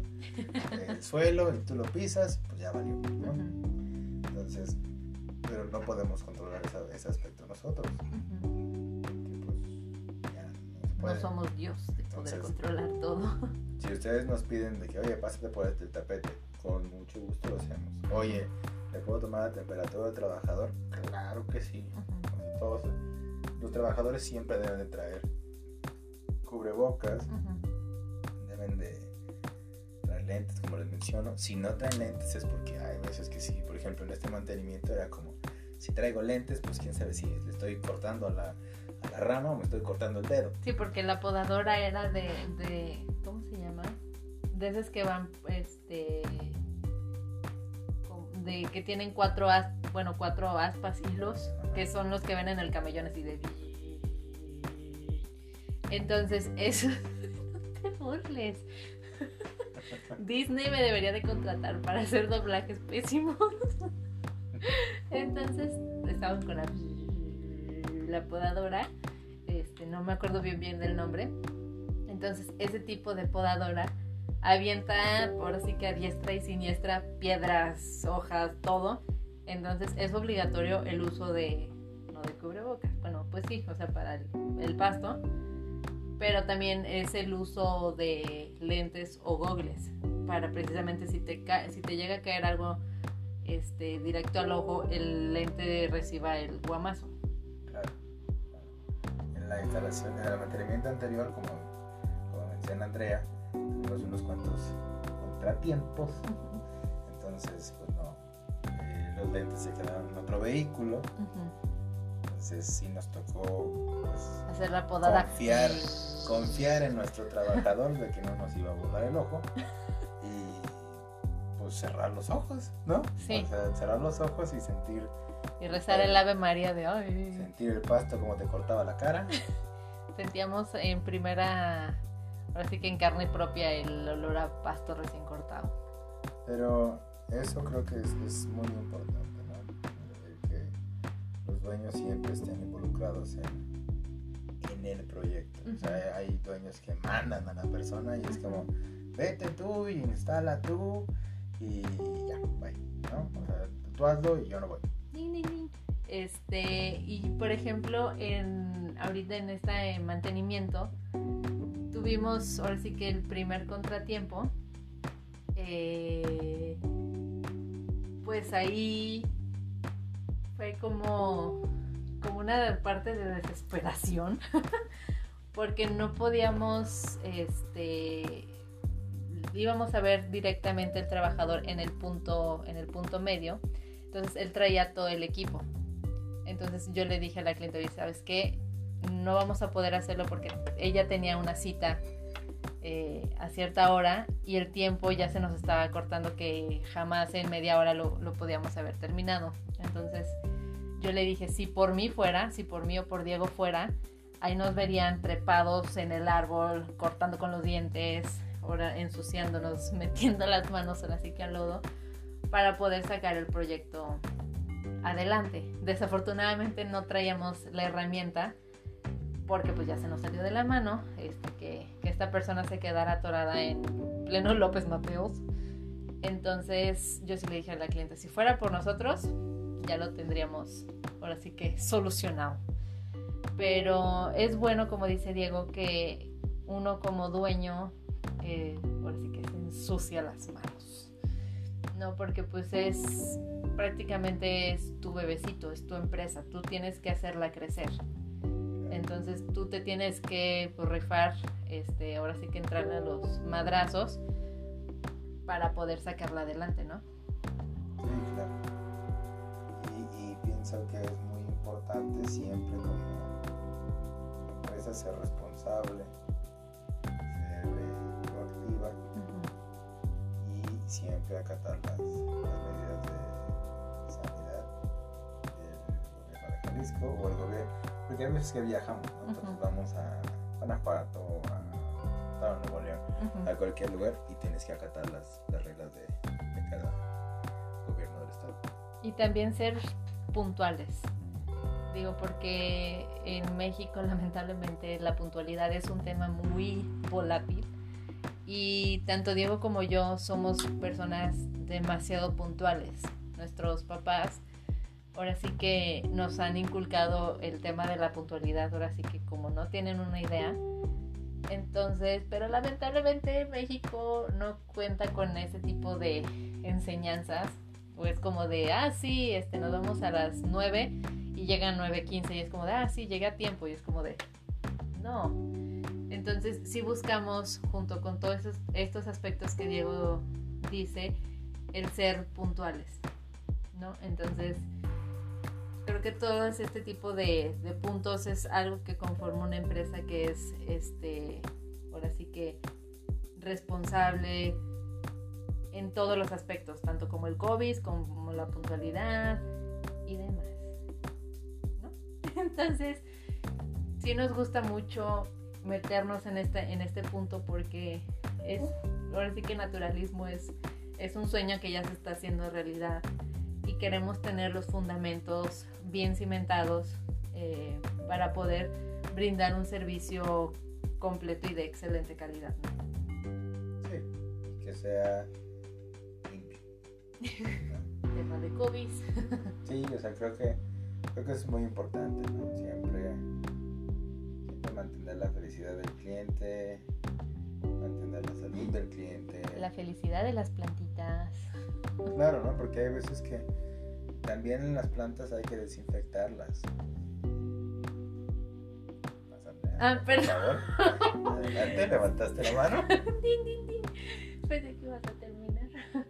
del suelo y tú lo pisas, pues ya valió. Entonces, pero no podemos controlar esa- ese aspecto nosotros. Pues, ya no somos Dios de poder controlar todo. Si ustedes nos piden de que, oye, pásate por este tapete, con mucho gusto lo hacemos. Oye, ¿le puedo tomar la temperatura del trabajador? Claro que sí. Todos los trabajadores siempre deben de traer cubrebocas, Ujú. deben de traer lentes, como les menciono. Si no traen lentes es porque hay veces que sí. Por ejemplo, en este mantenimiento era como, si traigo lentes, pues quién sabe si le estoy cortando a la, a la rama o me estoy cortando el dedo. Sí, porque la podadora era de, de ¿cómo se llama? De esas que van, este, de que tienen cuatro as, bueno, cuatro aspas hilos, que son los que ven en el camellón así de. Entonces, eso, no te burles. Disney me debería de contratar para hacer doblajes pésimos. Entonces, estaban con la, podadora, este, no me acuerdo bien bien del nombre. Entonces, ese tipo de podadora avienta por así que a diestra y siniestra piedras, hojas, todo. Entonces, es obligatorio el uso de, no de cubrebocas, bueno, pues sí, o sea, para el pasto, pero también es el uso de lentes o gogles, para precisamente si te, si te llega a caer algo este, directo al ojo, el lente reciba el guamazo. Claro. En la instalación, en el mantenimiento anterior, como, como menciona Andrea, tuvimos unos cuantos contratiempos. Entonces, pues no. eh, los lentes se quedaron en otro vehículo. Entonces sí nos tocó pues, Hacer la podada. confiar, confiar en nuestro trabajador de que no nos iba a volar el ojo. Y pues cerrar los ojos, ¿no? Sí. O sea, cerrar los ojos y sentir, Y rezar el Ave María de hoy. sentir el pasto como te cortaba la cara. Sentíamos en primera, ahora sí que en carne propia el olor a pasto recién cortado. Pero eso creo que es, es muy importante, dueños siempre estén involucrados en, en el proyecto. O sea, hay dueños que mandan a la persona y es como, vete tú y instala tú y ya, bye, ¿no? O sea, tú hazlo y yo no voy. Ni, ni, ni. Este, y por ejemplo, en ahorita en este mantenimiento tuvimos ahora sí que el primer contratiempo. eh, pues ahí fue como, como una parte de desesperación. Porque no podíamos, este, íbamos a ver directamente el trabajador en el punto, en el punto medio. Entonces él traía todo el equipo. Entonces yo le dije a la cliente, "Oye, ¿sabes qué? No vamos a poder hacerlo porque ella tenía una cita eh, a cierta hora y el tiempo ya se nos estaba cortando que jamás en media hora lo, lo podíamos haber terminado. Entonces yo le dije, si por mí fuera, si por mí o por Diego fuera, ahí nos verían trepados en el árbol, cortando con los dientes, ahora ensuciándonos, metiendo las manos ahora sí que al lodo, para poder sacar el proyecto adelante. Desafortunadamente no traíamos la herramienta porque pues ya se nos salió de la mano este, que, esta persona se quedara atorada en pleno López Mateos. Entonces yo sí le dije a la cliente, si fuera por nosotros, ya lo tendríamos ahora sí que solucionado. Pero es bueno, como dice Diego, que uno como dueño, eh, ahora sí que se ensucia las manos. No, porque pues es prácticamente es tu bebecito, es tu empresa, tú tienes que hacerla crecer. Entonces tú te tienes que pues, rifar, este, ahora sí que entrar a los madrazos para poder sacarla adelante, ¿no? Sí, claro. Y, y pienso que es muy importante siempre como empresa ser responsable, ser eh, proactiva y siempre acatar las, las medidas de sanidad del gobierno de Jalisco o el gobierno, porque hay veces que viajamos, ¿no? Entonces Ujú. vamos a Guanajuato, a de Nuevo León, Ujú. a cualquier lugar y tienes que acatar las, las reglas de, de cada gobierno del estado. Y también ser puntuales. Digo, porque en México lamentablemente la puntualidad es un tema muy volátil. Y tanto Diego como yo somos personas demasiado puntuales. Nuestros papás ahora sí que nos han inculcado el tema de la puntualidad, ahora sí que como no tienen una idea. Entonces, pero lamentablemente México no cuenta con ese tipo de enseñanzas. O es como de, ah, sí, este, nos vamos a las 9 y llegan 9.15 y es como de, ah, sí, llegué a tiempo y es como de, no. Entonces, sí buscamos, junto con todos esos- estos aspectos que Diego dice, el ser puntuales, ¿no? Entonces, creo que todo este tipo de, puntos es algo que conforma una empresa que es, este, ahora sí que responsable en todos los aspectos, tanto como el COVID, como la puntualidad y demás. Entonces, sí nos gusta mucho meternos en este, en este punto porque es, ahora sí que naturalismo es, es un sueño que ya se está haciendo realidad y queremos tener los fundamentos bien cimentados eh, para poder brindar un servicio completo y de excelente calidad. ¿no? Sí, que sea limpio. Tema de COVID. Sí, o sea, creo que, creo que es muy importante, ¿no? Siempre, siempre mantener la felicidad del cliente, mantener la salud del cliente. La felicidad de las plantitas. Claro, ¿no? Porque hay veces que también en las plantas hay que desinfectarlas. Pásame, Ah, por perdón. favor. Adelante, levantaste la mano. Din, din, din. Pensé que ibas a terminar.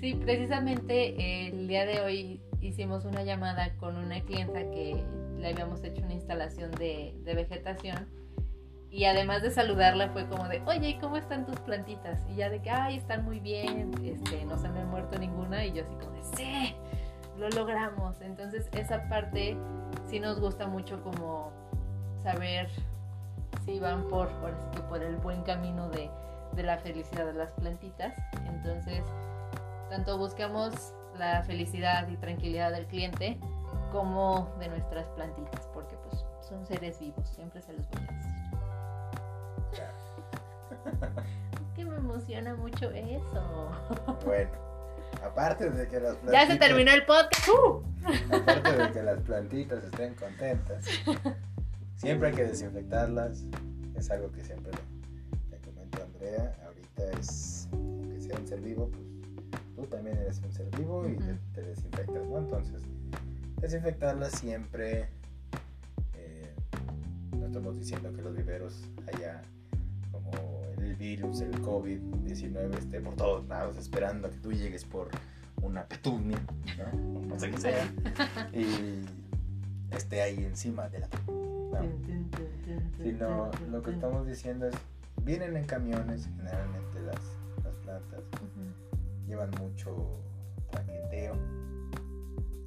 Sí, precisamente el día de hoy hicimos una llamada con una clienta que le habíamos hecho una instalación de, de vegetación y además de saludarla fue como de, oye, ¿y ¿cómo están tus plantitas? Y ya de que, ay, están muy bien, este, no se me ha muerto ninguna y yo así como de, sí, lo logramos. Entonces esa parte sí nos gusta mucho como saber si van por, por el buen camino de, de la felicidad de las plantitas. Entonces, tanto buscamos la felicidad y tranquilidad del cliente como de nuestras plantitas, porque pues son seres vivos, siempre se los voy. Es que me emociona mucho eso. Bueno, aparte de que las plantitas, Ya se terminó el podcast. ¡Uh! aparte de que las plantitas estén contentas, siempre hay que desinfectarlas. Es algo que siempre le, le comento a Andrea. Ahorita es, aunque sea un ser vivo, pues tú también eres un ser vivo y te, desinfectas, ¿no? Entonces, desinfectarlas siempre. eh, no estamos diciendo que los viveros el virus, el COVID-19 esté por todos lados esperando a que tú llegues por una petunia, ¿no? No sé qué sea. Y esté ahí encima de la no, sino lo que estamos diciendo es, vienen en camiones generalmente las, las plantas, llevan mucho traqueteo,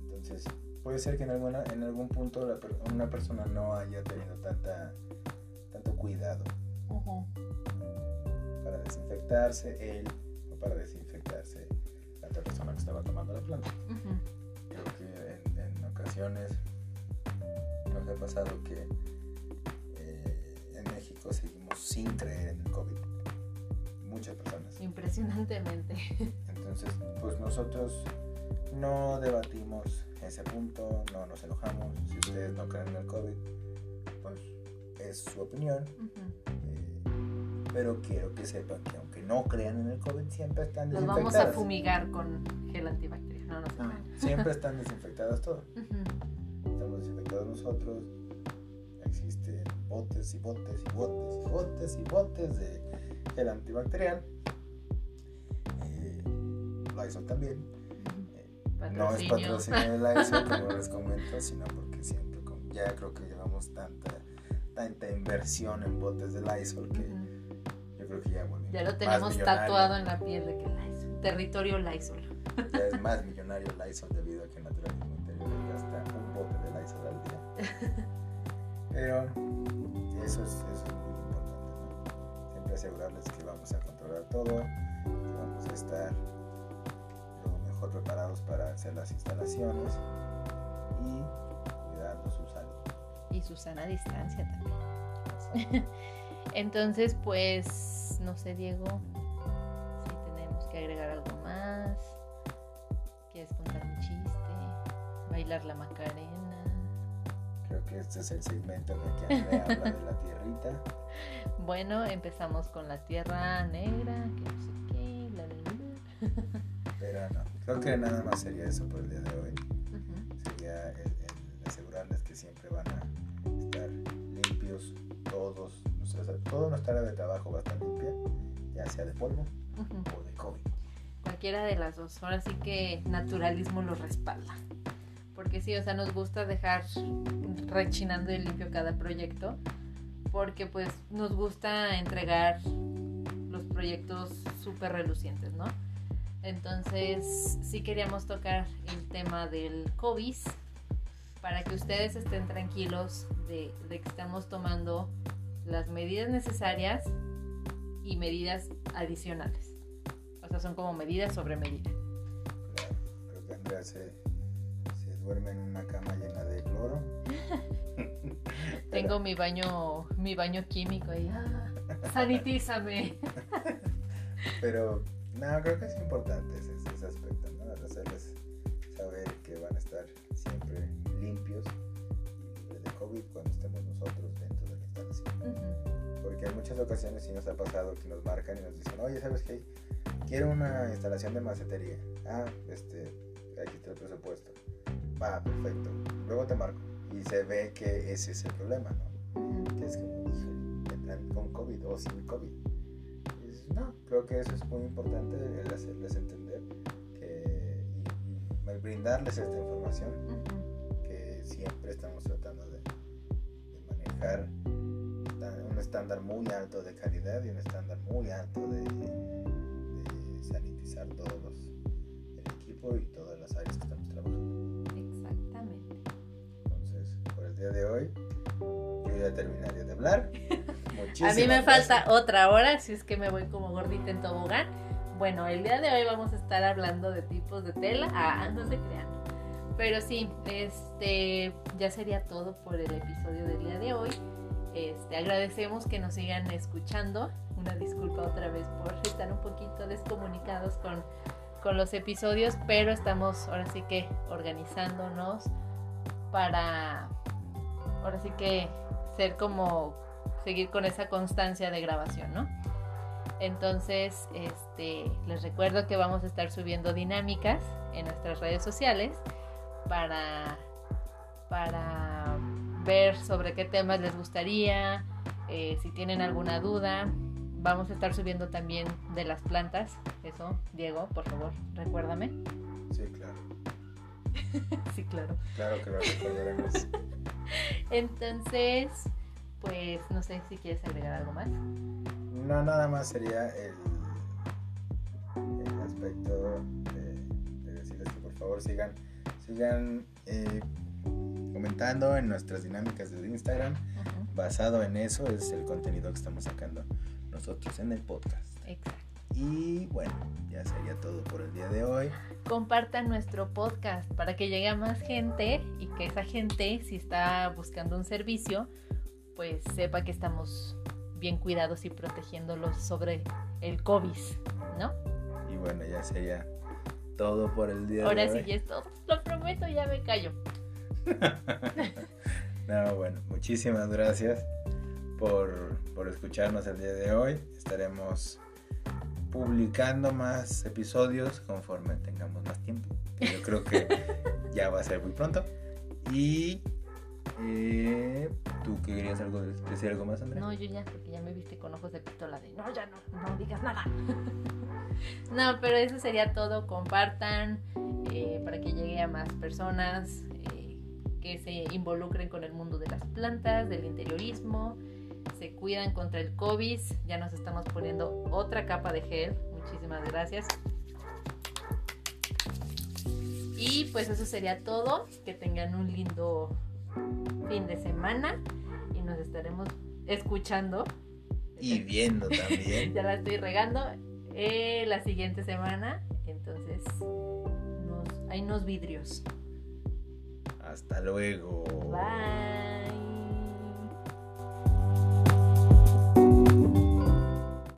entonces puede ser que en, alguna, en algún punto la una persona no haya tenido tanta, tanto cuidado. Para desinfectarse él o para desinfectarse la otra persona que estaba tomando la planta. Creo que ocasiones nos ha pasado que eh, en México seguimos sin creer en el COVID. Muchas personas. Impresionantemente. Entonces, pues nosotros no debatimos ese punto, no nos enojamos. Si ustedes no creen en el COVID, pues es su opinión. Pero quiero que sepan que aunque no crean en el COVID, siempre están Los desinfectadas. vamos a fumigar con gel antibacterial. No, no se Ah, siempre están desinfectadas todas. Estamos desinfectados nosotros. Existen botes y botes y botes y botes y botes de gel antibacterial. Eh, Lysol también. Eh, No es Patrocinio. de Lysol, como les comento, sino porque siempre, con- ya creo que llevamos tanta, tanta inversión en botes de Lysol que creo que ya, bueno, Ya lo tenemos tatuado en la piel de que Lysol. Territorio Lysol. Ya es más millonario Lysol debido a que Naturalismo Interior gasta un bote de Lysol al día. Pero eso es, eso es muy importante, ¿no? Siempre asegurarles que vamos a controlar todo, que vamos a estar lo mejor preparados para hacer las instalaciones y cuidando su salud. Y su sana distancia también. Entonces, pues, no sé, Diego, si tenemos que agregar algo más. ¿Quieres contar un chiste? ¿Bailar la macarena? Creo que este es el segmento en el que Andrea habla de la tierrita. Bueno, empezamos con la tierra negra, que no sé qué, bla, bla. Pero no, creo que nada más sería eso por el día de hoy. Sería el, el asegurarles que siempre van a estar limpios todos, o sea, toda nuestra área de trabajo va a estar limpia, ya sea de polvo o de COVID. Cualquiera de las dos. Ahora sí que naturalismo lo respalda. Porque sí, o sea, nos gusta dejar rechinando y limpio cada proyecto. Porque pues nos gusta entregar los proyectos súper relucientes, ¿no? Entonces, sí queríamos tocar el tema del COVID para que ustedes estén tranquilos de, de que estamos tomando las medidas necesarias y medidas adicionales. O sea, son como medidas sobre medida. Claro, creo que Andrea se, se duerme en una cama llena de cloro. Tengo mi baño, mi baño químico ahí. Ah, sanitízame. Pero no, creo que es importante ese, ese aspecto, ¿no? El hacerles saber que van a estar siempre limpios y libres de COVID cuando estemos nosotros dentro Porque en muchas ocasiones sí nos ha pasado que nos marcan y nos dicen, oye, ¿sabes qué? Quiero una instalación de macetería. Ah, este, aquí está el presupuesto. Va, perfecto. Luego te marco. Y se ve que ese es el problema, ¿no? Que es como, híjole, con COVID o sin COVID. Y dices, no, creo que eso es muy importante, el hacerles entender que, y, brindarles esta información que siempre estamos tratando de, de manejar un estándar muy alto de calidad y un estándar muy alto de, de sanitizar todos los, el equipo y todas las áreas que estamos trabajando. Exactamente. Entonces, por el día de hoy, yo ya terminaría de hablar. A Muchísimas mí me gracias. falta otra hora, así es que me voy como gordita en tobogán. Bueno, el día de hoy vamos a estar hablando de tipos de tela. Ah, no se crean. Pero sí, este ya sería todo por el episodio del día de hoy. Este, agradecemos que nos sigan escuchando. Una disculpa otra vez por estar un poquito descomunicados con, con los episodios, pero estamos ahora sí que organizándonos para ahora sí que ser como seguir con esa constancia de grabación, ¿no? Entonces, este, les recuerdo que vamos a estar subiendo dinámicas en nuestras redes sociales para, para ver sobre qué temas les gustaría, eh, si tienen alguna duda. Vamos a estar subiendo también de las plantas. Eso, Diego, por favor, recuérdame. Sí, claro. sí, claro. Claro que lo recordaremos. Entonces, pues no sé si quieres agregar algo más. No, nada más sería el, el aspecto de, de decirles que por favor sigan, sigan eh, comentando en nuestras dinámicas de Instagram. Basado en eso es el contenido que estamos sacando nosotros en el podcast. Exacto. Y bueno, ya sería todo por el día de hoy. Compartan nuestro podcast para que llegue a más gente y que esa gente, si está buscando un servicio, pues sepa que estamos bien cuidados y protegiéndolos sobre el COVID, ¿no? Y bueno, ya sería todo por el día Ahora de hoy. sí ya es todo. Lo prometo, ya me callo. no, bueno, muchísimas gracias por, por escucharnos el día de hoy. Estaremos publicando más episodios conforme tengamos más tiempo. Yo creo que ya va a ser muy pronto. Y eh, tú querías algo decir algo más, Andrea? No, yo ya, porque ya me viste con ojos de pistola de no, ya no, no digas nada. no, pero eso sería todo. Compartan eh, para que llegue a más personas eh, que se involucren con el mundo de las plantas, del interiorismo, se cuidan contra el COVID. Ya nos estamos poniendo otra capa de gel. Muchísimas gracias. Y pues eso sería todo. Que tengan un lindo fin de semana y nos estaremos escuchando. Y viendo también. ya la estoy regando eh, la siguiente semana. Entonces, nos, hay unos vidrios. Hasta luego. Bye.